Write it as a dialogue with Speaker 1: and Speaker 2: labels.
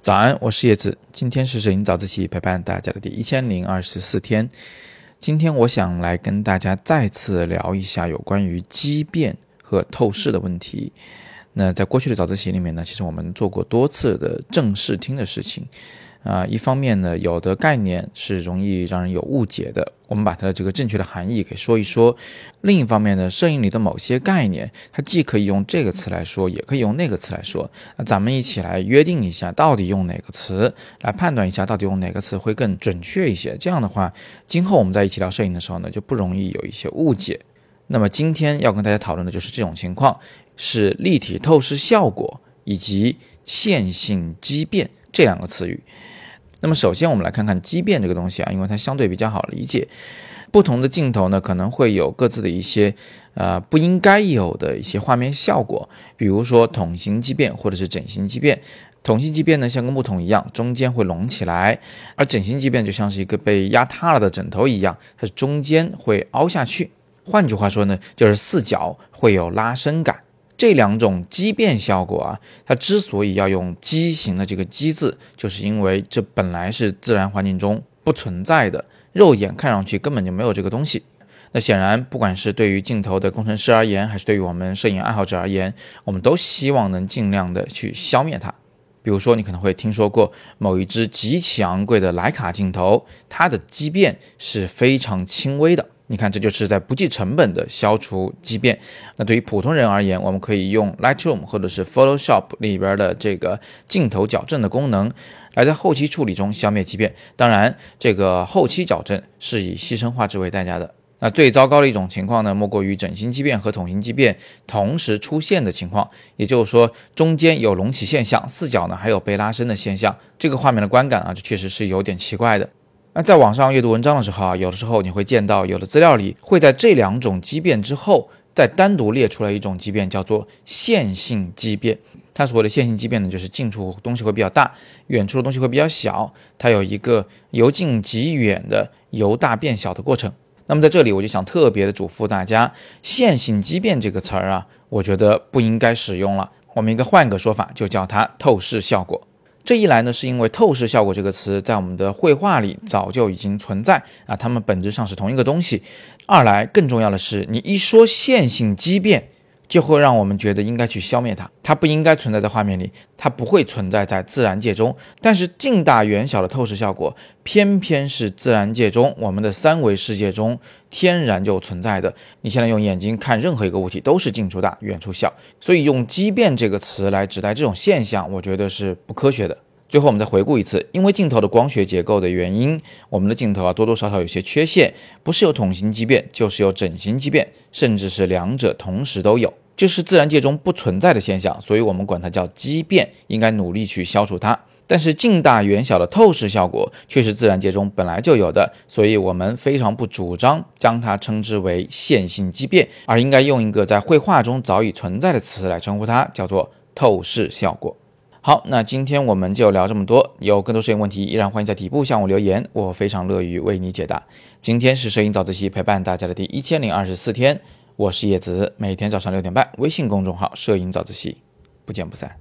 Speaker 1: 早安，我是叶子。今天是摄影早自习陪伴大家的第一千零二十四天。今天我想来跟大家再次聊一下有关于畸变和透视的问题。那在过去的早自习里面呢，其实我们做过多次的正视听的事情。啊，一方面呢，有的概念是容易让人有误解的，我们把它的这个正确的含义给说一说；另一方面呢，摄影里的某些概念，它既可以用这个词来说，也可以用那个词来说。那咱们一起来约定一下，到底用哪个词来判断一下，到底用哪个词会更准确一些。这样的话，今后我们在一起聊摄影的时候呢，就不容易有一些误解。那么今天要跟大家讨论的就是这种情况，是立体透视效果以及线性畸变这两个词语。那么首先我们来看看畸变这个东西啊，因为它相对比较好理解。不同的镜头呢，可能会有各自的一些呃不应该有的一些画面效果，比如说筒形畸变或者是整形畸变。筒形畸变呢，像个木桶一样，中间会隆起来；而整形畸变就像是一个被压塌了的枕头一样，它中间会凹下去。换句话说呢，就是四角会有拉伸感。这两种畸变效果啊，它之所以要用畸形的这个“畸”字，就是因为这本来是自然环境中不存在的，肉眼看上去根本就没有这个东西。那显然，不管是对于镜头的工程师而言，还是对于我们摄影爱好者而言，我们都希望能尽量的去消灭它。比如说，你可能会听说过某一支极其昂贵的徕卡镜头，它的畸变是非常轻微的。你看，这就是在不计成本的消除畸变。那对于普通人而言，我们可以用 Lightroom 或者是 Photoshop 里边的这个镜头矫正的功能，来在后期处理中消灭畸变。当然，这个后期矫正是以牺牲画质为代价的。那最糟糕的一种情况呢，莫过于整形畸变和筒形畸变同时出现的情况，也就是说，中间有隆起现象，四角呢还有被拉伸的现象。这个画面的观感啊，就确实是有点奇怪的。那在网上阅读文章的时候啊，有的时候你会见到有的资料里会在这两种畸变之后再单独列出来一种畸变，叫做线性畸变。它所谓的线性畸变呢，就是近处东西会比较大，远处的东西会比较小，它有一个由近及远的由大变小的过程。那么在这里我就想特别的嘱咐大家，线性畸变这个词儿啊，我觉得不应该使用了，我们应该换个说法，就叫它透视效果。这一来呢，是因为透视效果这个词在我们的绘画里早就已经存在啊，它们本质上是同一个东西。二来，更重要的是，你一说线性畸变。就会让我们觉得应该去消灭它，它不应该存在在画面里，它不会存在在自然界中。但是近大远小的透视效果，偏偏是自然界中我们的三维世界中天然就存在的。你现在用眼睛看任何一个物体，都是近处大，远处小。所以用畸变这个词来指代这种现象，我觉得是不科学的。最后我们再回顾一次，因为镜头的光学结构的原因，我们的镜头啊多多少少有些缺陷，不是有筒形畸变，就是有整形畸变，甚至是两者同时都有，这是自然界中不存在的现象，所以我们管它叫畸变，应该努力去消除它。但是近大远小的透视效果却是自然界中本来就有的，所以我们非常不主张将它称之为线性畸变，而应该用一个在绘画中早已存在的词来称呼它，叫做透视效果。好，那今天我们就聊这么多。有更多摄影问题，依然欢迎在底部向我留言，我非常乐于为你解答。今天是摄影早自习陪伴大家的第一千零二十四天，我是叶子，每天早上六点半，微信公众号“摄影早自习”，不见不散。